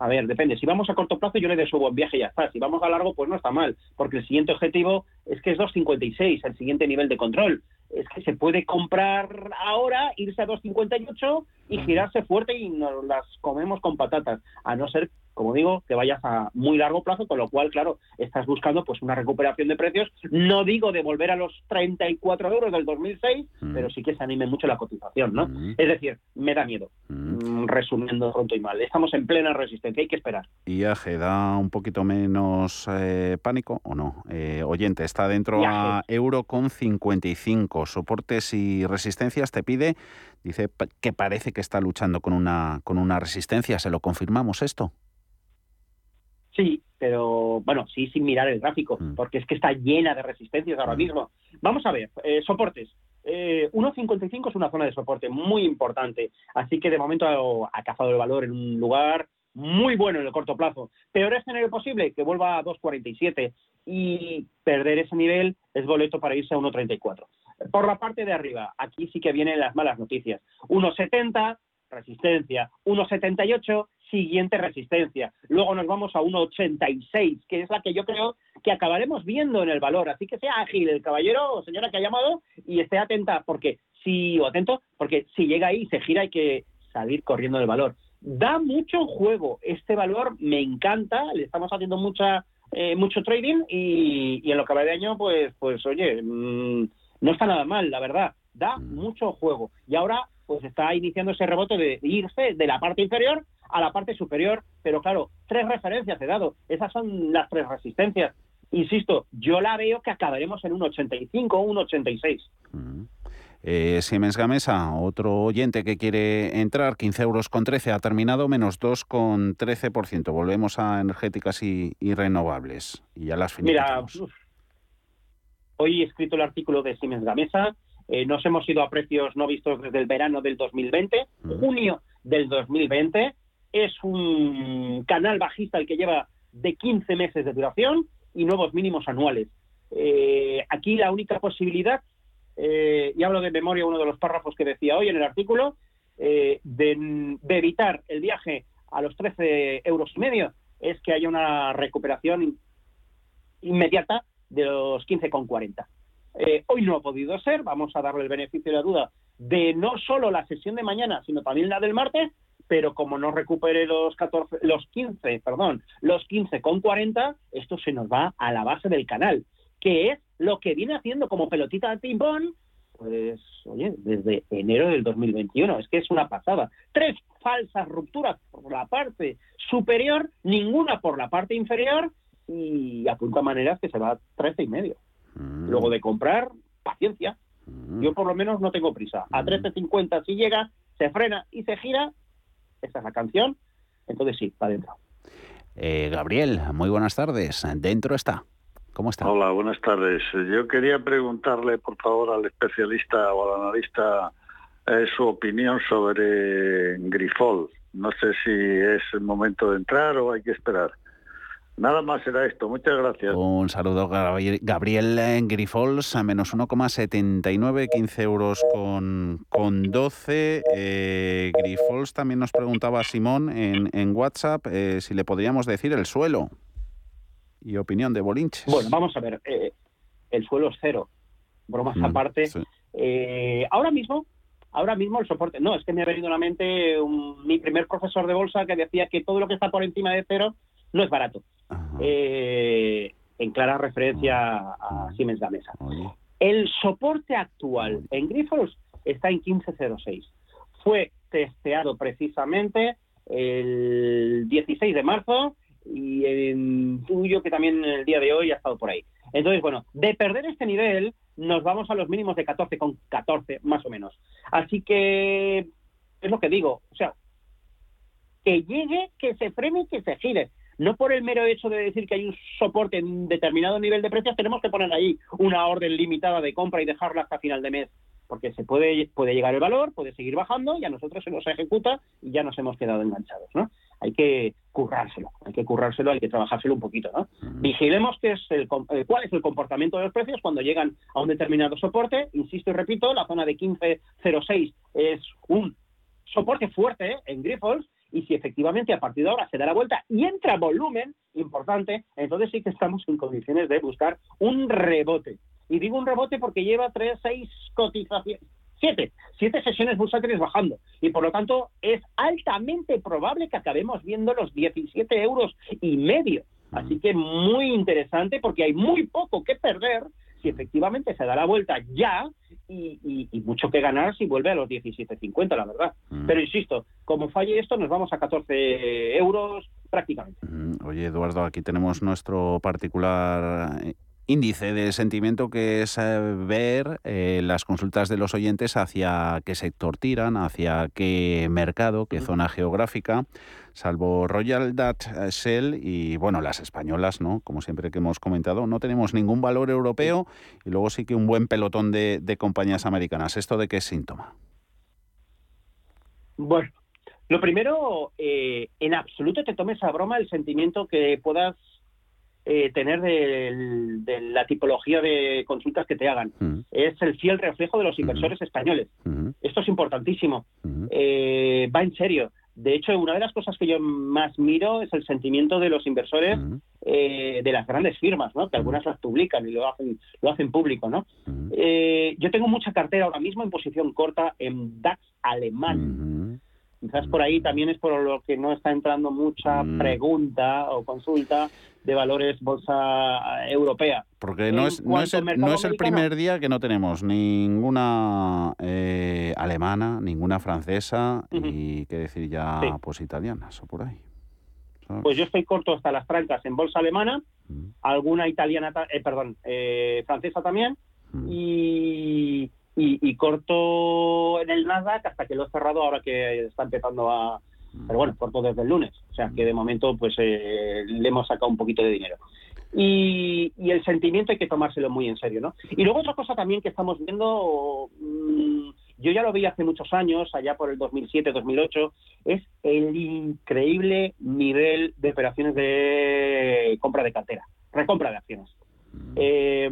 a ver, depende. Si vamos a corto plazo, yo le su buen viaje y ya está. Si vamos a largo, pues no está mal, porque el siguiente objetivo es que es 2.56, el siguiente nivel de control. Es que se puede comprar ahora, irse a 2.58 y girarse fuerte y nos las comemos con patatas, a no ser como digo, que vayas a muy largo plazo, con lo cual, claro, estás buscando pues una recuperación de precios. No digo de volver a los 34 euros del 2006, mm. pero sí que se anime mucho la cotización, ¿no? Mm. Es decir, me da miedo. Mm. Resumiendo pronto y mal, estamos en plena resistencia, hay que esperar. ¿Y AGE da un poquito menos eh, pánico o no? Eh, oyente, está dentro a euro con 55. Soportes y resistencias te pide, dice que parece que está luchando con una, con una resistencia. ¿Se lo confirmamos esto? Sí, pero bueno, sí sin mirar el gráfico, mm. porque es que está llena de resistencias ahora mm. mismo. Vamos a ver, eh, soportes. Eh, 1.55 es una zona de soporte muy importante, así que de momento ha, cazado el valor en un lugar muy bueno en el corto plazo. Peor escenario posible, que vuelva a 2.47 y perder ese nivel es boleto para irse a 1.34. Por la parte de arriba, aquí sí que vienen las malas noticias. 1.70, resistencia. 1.78, siguiente resistencia. Luego nos vamos a 1,86, que es la que yo creo que acabaremos viendo en el valor. Así que sea ágil el caballero o señora que ha llamado y esté atenta, porque si, o atento, porque si llega ahí y se gira hay que salir corriendo del valor. Da mucho juego. Este valor me encanta, le estamos haciendo mucha eh, mucho trading y, en lo que va de año, pues, pues oye, mm, no está nada mal, la verdad. Da mm. mucho juego. Y ahora pues está iniciando ese rebote de irse de la parte inferior a la parte superior, pero claro, tres referencias he dado, esas son las tres resistencias. Insisto, yo la veo que acabaremos en un 85 o un 86. Mm. Eh, Siemens Gamesa, otro oyente que quiere entrar, 15 euros con 13, ha terminado menos 2 con 13%. Volvemos a energéticas y, renovables. Y ya las Mira, hoy he escrito el artículo de Siemens Gamesa, eh, nos hemos ido a precios no vistos desde el verano del 2020, junio del 2020. Es un canal bajista el que lleva de 15 meses de duración y nuevos mínimos anuales. Eh, aquí la única posibilidad, eh, y hablo de memoria uno de los párrafos que decía hoy en el artículo, de, de, evitar el viaje a los 13 euros y medio, es que haya una recuperación inmediata de los 15,40. Eh, hoy no ha podido ser, vamos a darle el beneficio de la duda de no solo la sesión de mañana, sino también la del martes, pero como no recupere los 14, los 15, perdón, los 15 con 40, esto se nos va a la base del canal, que es lo que viene haciendo como pelotita de ping-pong, pues, oye, desde enero del 2021, es que es una pasada. Tres falsas rupturas por la parte superior, ninguna por la parte inferior, y apunta maneras que se va a 13 y medio. Mm. Luego de comprar, paciencia. Mm. Yo por lo menos no tengo prisa. A 13.50 mm. si llega, se frena y se gira, esa es la canción, entonces sí, para adentro. Eh, Gabriel, muy buenas tardes. Dentro está. ¿Cómo está? Hola, buenas tardes. Yo quería preguntarle, por favor, al especialista o al analista eh, su opinión sobre Grifol. No sé si es el momento de entrar o hay que esperar. Nada más será esto. Muchas gracias. Un saludo, Gabriel Grifols, a menos 1,79, 15 euros con, con 12. Eh, Grifols también nos preguntaba a Simón en, en WhatsApp eh, si le podríamos decir el suelo y opinión de Bolinches. Bueno, vamos a ver. Eh, el suelo es cero. Bromas mm, aparte. ahora mismo, ahora mismo el soporte. No, es que me ha venido a la mente mi primer profesor de bolsa que decía que todo lo que está por encima de cero no es barato. Eh, en clara referencia a Siemens Gamesa. El soporte actual en Grifols está en 1506. Fue testeado precisamente el 16 de marzo y en tuyo que también el día de hoy ha estado por ahí. Entonces, bueno, de perder este nivel nos vamos a los mínimos de 14 con 14 más o menos. Así que es lo que digo, o sea, que llegue, que se frene y que se gire. No por el mero hecho de decir que hay un soporte en determinado nivel de precios, tenemos que poner ahí una orden limitada de compra y dejarla hasta final de mes porque se puede, puede llegar el valor, puede seguir bajando y a nosotros se nos ejecuta y ya nos hemos quedado enganchados, ¿no? Hay que currárselo, hay que currárselo, hay que trabajárselo un poquito, ¿no? Vigilemos qué es el, eh, cuál es el comportamiento de los precios cuando llegan a un determinado soporte. Insisto y repito, la zona de 15.06 es un soporte fuerte ¿eh? en Grifols y si efectivamente a partir de ahora se da la vuelta y entra volumen importante, entonces sí que estamos en condiciones de buscar un rebote. Y digo un rebote porque lleva tres, seis cotizaciones, siete, siete sesiones bursátiles bajando. Y por lo tanto es altamente probable que acabemos viendo los 17 euros y medio. Así que muy interesante porque hay muy poco que perder si efectivamente se da la vuelta ya y, mucho que ganar si vuelve a los 17.50, la verdad. Pero insisto, como falle esto, nos vamos a 14 euros prácticamente. Oye, Eduardo, aquí tenemos nuestro particular eh, índice de sentimiento que es eh, ver eh, las consultas de los oyentes hacia qué sector tiran, hacia qué mercado, qué zona geográfica, salvo Royal Dutch eh, Shell y bueno, las españolas, ¿no? Como siempre que hemos comentado, no tenemos ningún valor europeo y luego sí que un buen pelotón de, de compañías americanas. ¿Esto de qué es síntoma? Bueno, lo primero, en absoluto te tomes a broma el sentimiento que puedas eh, tener de, la tipología de consultas que te hagan. Es el fiel reflejo de los inversores españoles. Esto es importantísimo. Eh, va en serio. De hecho, una de las cosas que yo más miro es el sentimiento de los inversores eh, de las grandes firmas, ¿no? que algunas las publican y lo hacen, lo hacen público. ¿no? yo tengo mucha cartera ahora mismo en posición corta en DAX alemán. Quizás por ahí también es por lo que no está entrando mucha mm. pregunta o consulta de valores bolsa europea. Porque no es, no es, el, no es el primer día que no tenemos ninguna eh, alemana, ninguna francesa y qué decir ya pues italianas o por ahí. Pues yo estoy corto hasta las trancas en bolsa alemana, mm. alguna italiana, eh, perdón, eh, francesa también mm. y y, corto en el Nasdaq hasta que lo he cerrado ahora que está empezando a... Pero bueno, corto desde el lunes, o sea que de momento pues eh, le hemos sacado un poquito de dinero. Y, el sentimiento hay que tomárselo muy en serio, ¿no? Y luego otra cosa también que estamos viendo, mm, yo ya lo vi hace muchos años, allá por el 2007-2008, es el increíble nivel de operaciones de compra de cartera, recompra de acciones. Eh,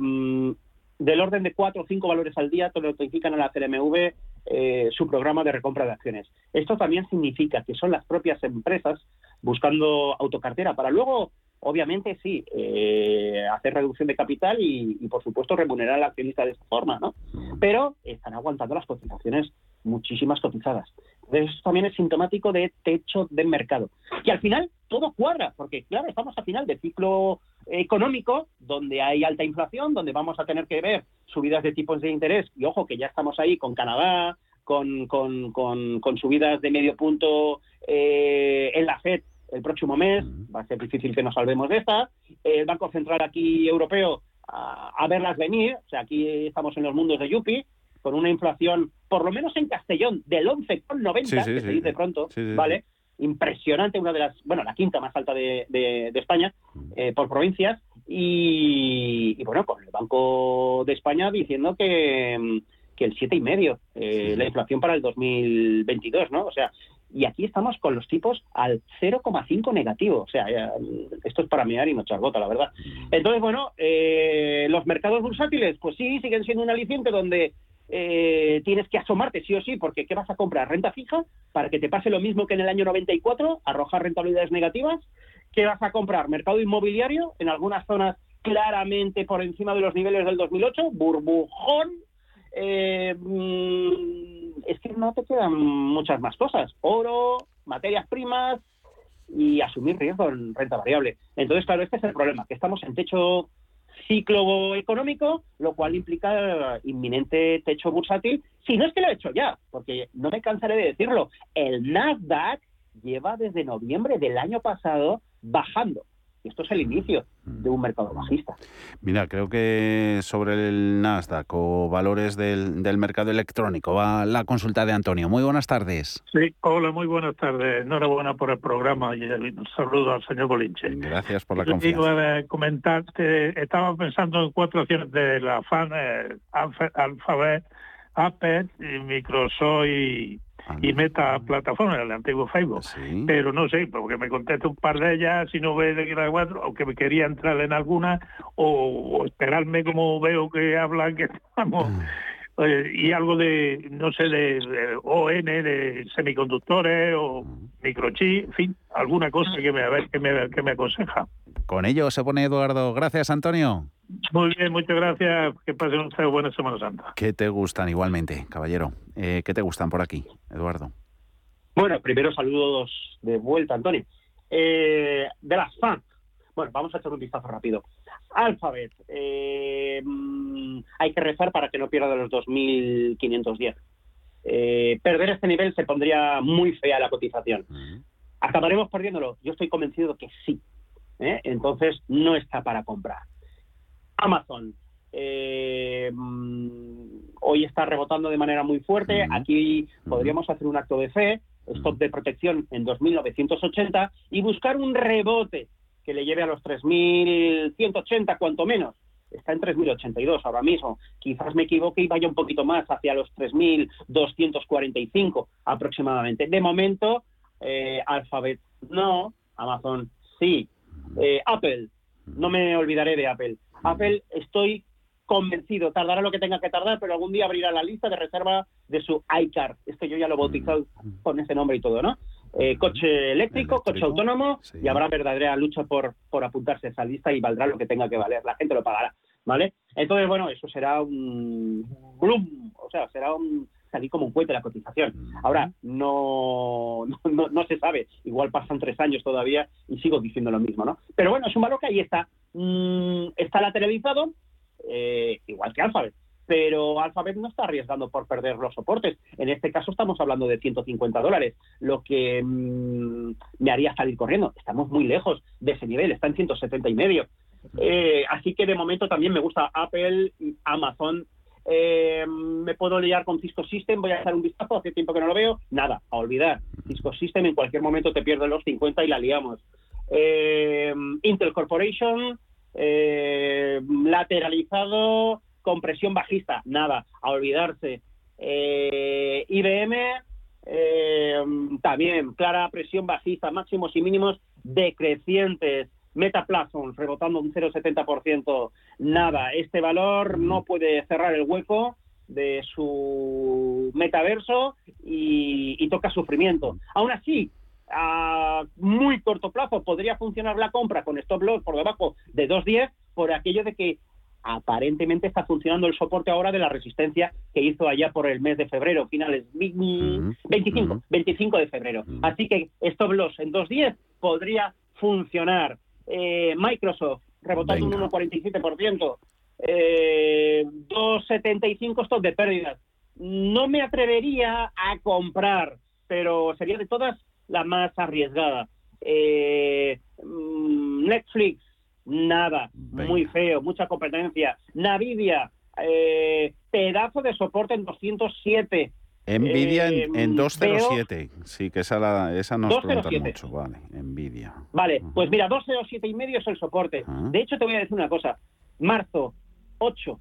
del orden de cuatro o cinco valores al día te notifican a la CMV eh, su programa de recompra de acciones. Esto también significa que son las propias empresas buscando autocartera para luego, obviamente, sí, eh, hacer reducción de capital y, por supuesto, remunerar al accionista de esta forma, ¿no? Pero están aguantando las cotizaciones, muchísimas cotizadas. Eso también es sintomático de techo de mercado. Y al final todo cuadra, porque claro, estamos a final de ciclo económico donde hay alta inflación, donde vamos a tener que ver subidas de tipos de interés, y ojo que ya estamos ahí con Canadá, con, con, con, subidas de medio punto eh, en la FED el próximo mes, va a ser difícil que nos salvemos de esta, el Banco Central aquí europeo a, verlas venir, o sea, aquí estamos en los mundos de Yupi, con una inflación, por lo menos en Castellón, del 11,90, que se dice pronto, ¿vale? impresionante, una de las, bueno, la quinta más alta de, de, España eh, por provincias y, bueno, con el Banco de España diciendo que, que el siete y medio eh, la inflación para el 2022, ¿no? O sea, y aquí estamos con los tipos al 0,5 negativo, o sea, esto es para mirar y no echar gota, la verdad. Entonces, bueno, eh, los mercados bursátiles, pues sí, siguen siendo un aliciente donde eh, tienes que asomarte sí o sí, porque ¿qué vas a comprar? ¿Renta fija? Para que te pase lo mismo que en el año 94, arrojar rentabilidades negativas. ¿Qué vas a comprar? ¿Mercado inmobiliario? En algunas zonas claramente por encima de los niveles del 2008, burbujón. Eh, mm, es que no te quedan muchas más cosas. Oro, materias primas y asumir riesgo en renta variable. Entonces, claro, este es el problema, que estamos en techo ciclo económico, lo cual implica inminente techo bursátil, si no es que lo he hecho ya, porque no me cansaré de decirlo, el Nasdaq lleva desde noviembre del año pasado bajando. Esto es el inicio de un mercado bajista. Mira, creo que sobre el Nasdaq o valores del, del mercado electrónico va la consulta de Antonio. Muy buenas tardes. Sí, hola, muy buenas tardes. Enhorabuena por el programa y un saludo al señor Bolinche. Gracias por la Yo confianza. iba a comentarte, estaba pensando en cuatro acciones de la FAN, eh, Alphabet, Apple, y Microsoft y, y Meta Plataforma, el antiguo Facebook. Pero no sé, porque me conteste un par de ellas, si no ve de las cuatro, o que me quería entrar en alguna, o, o esperarme como veo que hablan que estamos. Eh, y algo de, no sé, de, de ON, de semiconductores o microchip, en fin, alguna cosa que me, a ver, que me, que me aconseja. Con ello se pone Eduardo. Gracias, Antonio. Muy bien, muchas gracias. Que pasen ustedes buena Semana Santa. ¿Qué te gustan igualmente, caballero? Eh, ¿Qué te gustan por aquí, Eduardo? Bueno, primero saludos de vuelta, Antonio. Eh, de las FAN. Bueno, vamos a echar un vistazo rápido. Alphabet. eh, mm, hay que rezar para que no pierda los 2.510. Eh, perder este nivel se pondría muy fea la cotización. ¿Acabaremos perdiéndolo? Yo estoy convencido que sí. ¿eh? Entonces, no está para comprar. Amazon. eh, mm, hoy está rebotando de manera muy fuerte. Aquí podríamos hacer un acto de fe, stop de protección en 2.980 y buscar un rebote que le lleve a los 3.180 cuanto menos. Está en 3.082 ahora mismo. Quizás me equivoque y vaya un poquito más hacia los 3.245 aproximadamente. De momento, eh, Alphabet no, Amazon sí. Eh, Apple, no me olvidaré de Apple. Apple estoy convencido, tardará lo que tenga que tardar, pero algún día abrirá la lista de reserva de su iCar. Esto yo ya lo he bautizado con ese nombre y todo, ¿no? Eh, coche eléctrico, coche autónomo, y habrá verdadera lucha por, por apuntarse a esa lista y valdrá lo que tenga que valer. La gente lo pagará, ¿vale? Entonces, bueno, eso será un boom, o sea, será un salir como un cohete la cotización. Ahora, no, no, no, no se sabe, igual pasan tres años todavía y sigo diciendo lo mismo, ¿no? Pero bueno, es un valor que ahí está. Mm, está lateralizado, eh, igual que Alphabet. Pero Alphabet no está arriesgando por perder los soportes. En este caso estamos hablando de 150 dólares, lo que mm, me haría salir corriendo. Estamos muy lejos de ese nivel, está en 170 y medio. Eh, así que de momento también me gusta Apple, Amazon. Eh, me puedo liar con Cisco System, voy a echar un vistazo, hace tiempo que no lo veo. Nada, a olvidar. Cisco System en cualquier momento te pierdes los 50 y la liamos. Eh, Intel Corporation, lateralizado, con presión bajista, nada, a olvidarse. Eh, IBM, eh, también clara presión bajista, máximos y mínimos decrecientes. Meta Platforms rebotando un 0,70%, nada. Este valor no puede cerrar el hueco de su metaverso y, y toca sufrimiento. Aún así, a muy corto plazo podría funcionar la compra con stop loss por debajo de 2.10 por aquello de que aparentemente está funcionando el soporte ahora de la resistencia que hizo allá por el mes de febrero, finales 25, 25 de febrero. Así que stop loss en 2.10 podría funcionar. Eh, Microsoft rebotando un 1,47%, eh, 2,75 stop de pérdidas. No me atrevería a comprar, pero sería de todas la más arriesgada. Eh, mm, Netflix, nada, muy feo, mucha competencia. Nvidia, eh, pedazo de soporte en 207. Nvidia Eh, en, en veo- 207. Sí, que esa, la- esa nos preguntan 207. mucho. Vale, Nvidia. Vale, pues mira, 207 y medio es el soporte. De hecho, te voy a decir una cosa. Marzo, 8,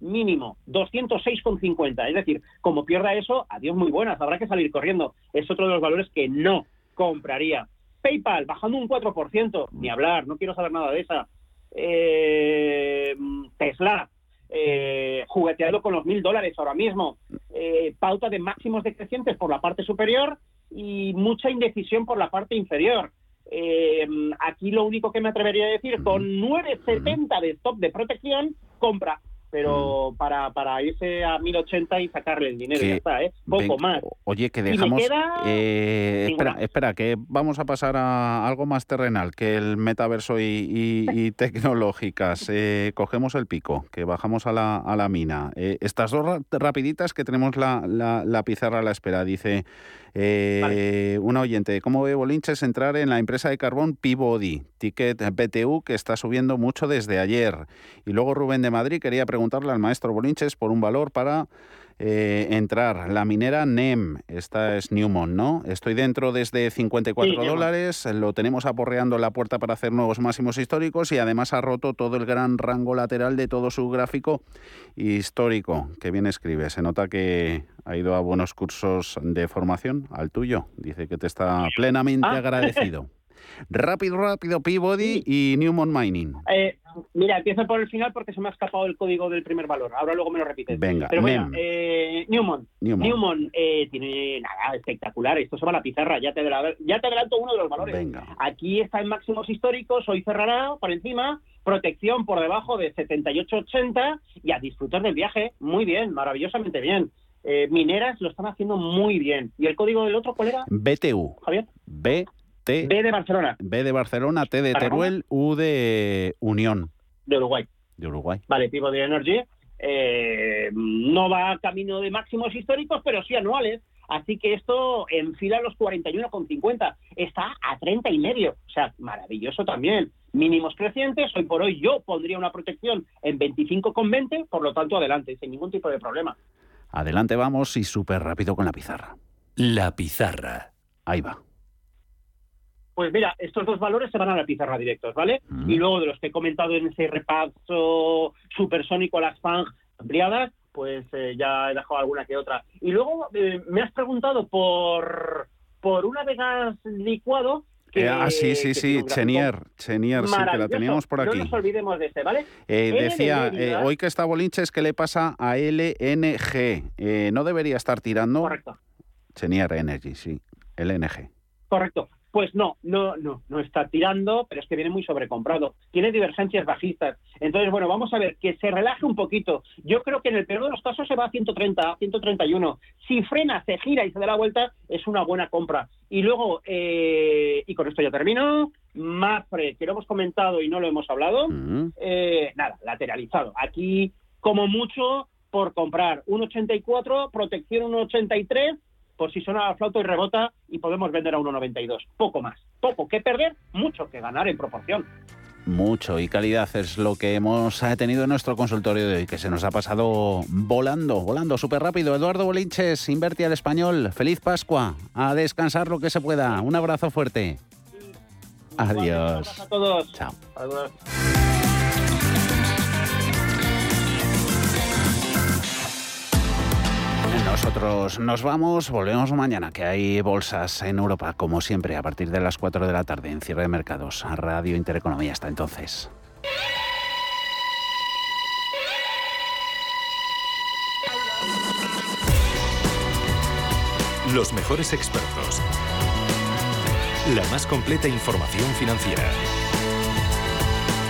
mínimo, 206,50. Es decir, como pierda eso, adiós muy buenas, habrá que salir corriendo. Es otro de los valores que no compraría. PayPal, bajando un 4%, ni hablar, no quiero saber nada de esa. Eh, Tesla, eh, jugueteando con los mil dólares ahora mismo. Eh, pauta de máximos decrecientes por la parte superior y mucha indecisión por la parte inferior. Eh, aquí lo único que me atrevería a decir, con 9.70 de stop de protección, compra. Pero para, para irse a 1080 y sacarle el dinero, Que- ya está, ¿eh? Poco Ven- más. Oye, que dejamos. queda eh, espera, espera, que vamos a pasar a algo más terrenal que el metaverso y, y- y tecnológicas. Eh, cogemos el pico, que bajamos a la, a la mina. Eh, estas dos ra- rapiditas que tenemos la, la- la pizarra a la espera. Dice Eh, Un oyente, ¿cómo ve Bolinches entrar en la empresa de carbón Peabody? Ticket BTU que está subiendo mucho desde ayer. Y luego Rubén de Madrid quería preguntarle al maestro Bolinches por un valor para eh, entrar. La minera NEM, esta es Newmont, ¿no? Estoy dentro desde 54 dólares, lo tenemos aporreando la puerta para hacer nuevos máximos históricos y además ha roto todo el gran rango lateral de todo su gráfico histórico. Que bien escribe, se nota que ha ido a buenos cursos de formación, al tuyo. Dice que te está plenamente Ah. agradecido. Rápido, rápido, Peabody y Newmont Mining. Eh, mira, empiezo por el final porque se me ha escapado el código del primer valor. Ahora luego me lo repites. Venga, Pero bueno, eh, Newmont. Newmont. Newmont, eh, tiene nada espectacular. Esto se va a la pizarra. Ya te, adela- ya te adelanto uno de los valores. Venga. Aquí está en máximos históricos. Hoy cerrará por encima. Protección por debajo de 78,80 y a disfrutar del viaje. Muy bien, maravillosamente bien. Eh, mineras lo están haciendo muy bien. ¿Y el código del otro cuál era, BTU. Javier? B, T, B de Barcelona, B de Barcelona, T de. Teruel, U de Unión de Uruguay. de Uruguay. Vale, tipo de Energy. eh, no va camino de máximos históricos, pero sí anuales. Así que esto enfila los 41,50. Está a 30 y medio. O sea, maravilloso también. Mínimos crecientes. Hoy por hoy yo pondría una protección en 25,20. Por lo tanto, adelante, sin ningún tipo de problema. Adelante vamos y súper rápido con la pizarra. La pizarra. Ahí va. Pues mira, estos dos valores se van a la pizarra directos, ¿vale? Mm. Y luego de los que he comentado en ese repaso supersónico a las FANG ampliadas, pues eh, ya he dejado alguna que otra. Y luego eh, me has preguntado por, por una Vegas licuado. Que, Eh, ah, sí, sí, que sí, Chenier, Chenier, sí, que la teníamos por aquí. No nos olvidemos de este, ¿vale? Eh, decía, eh, hoy que está Bolinches, ¿qué le pasa a LNG? Eh, ¿No debería estar tirando? Correcto. Chenier Energy, sí, LNG. Correcto. Pues no, no, no, no está tirando, pero es que viene muy sobrecomprado. Tiene divergencias bajistas. Entonces, bueno, vamos a ver, que se relaje un poquito. Yo creo que en el peor de los casos se va a 130, a 131. Si frena, se gira y se da la vuelta, es una buena compra. Y luego, eh, y con esto ya termino, Mafre, que lo hemos comentado y no lo hemos hablado, Mm. eh, nada, lateralizado. Aquí, como mucho, por comprar un 84, protección un 83, por si suena la flauta y rebota y podemos vender a 1,92. Poco más. Poco que perder, mucho que ganar en proporción. Mucho y calidad es lo que hemos tenido en nuestro consultorio de hoy, que se nos ha pasado volando, volando súper rápido. Eduardo Bolinches, Inverti al Español, feliz Pascua, a descansar lo que se pueda. Un abrazo fuerte. Adiós. A todos. Chao. Adiós. Nosotros nos vamos, volvemos mañana, que hay bolsas en Europa, como siempre, a partir de las 4 de la tarde en cierre de mercados. Radio Intereconomía hasta entonces. Los mejores expertos. La más completa información financiera.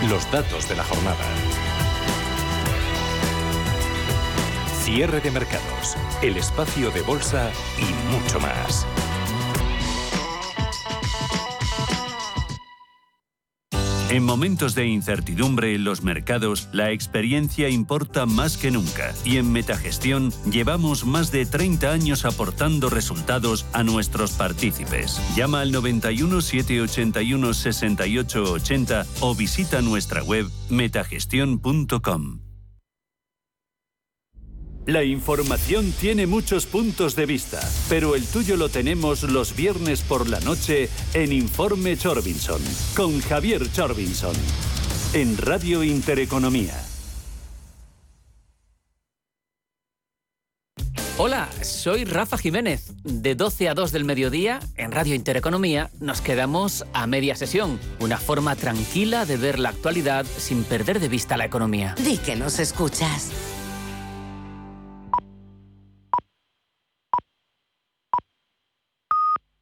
Los datos de la jornada. Cierre de mercados. El espacio de bolsa y mucho más. En momentos de incertidumbre en los mercados, la experiencia importa más que nunca y en Metagestión llevamos más de 30 años aportando resultados a nuestros partícipes. Llama al 91 781 68 80 o visita nuestra web metagestión.com. La información tiene muchos puntos de vista, pero el tuyo lo tenemos los viernes por la noche en Informe Chorbinson, con Javier Chorbinson, en Radio Intereconomía. Hola, soy Rafa Jiménez. De 12 a 2 del mediodía, en Radio Intereconomía, nos quedamos a media sesión. Una forma tranquila de ver la actualidad sin perder de vista la economía. Di que nos escuchas.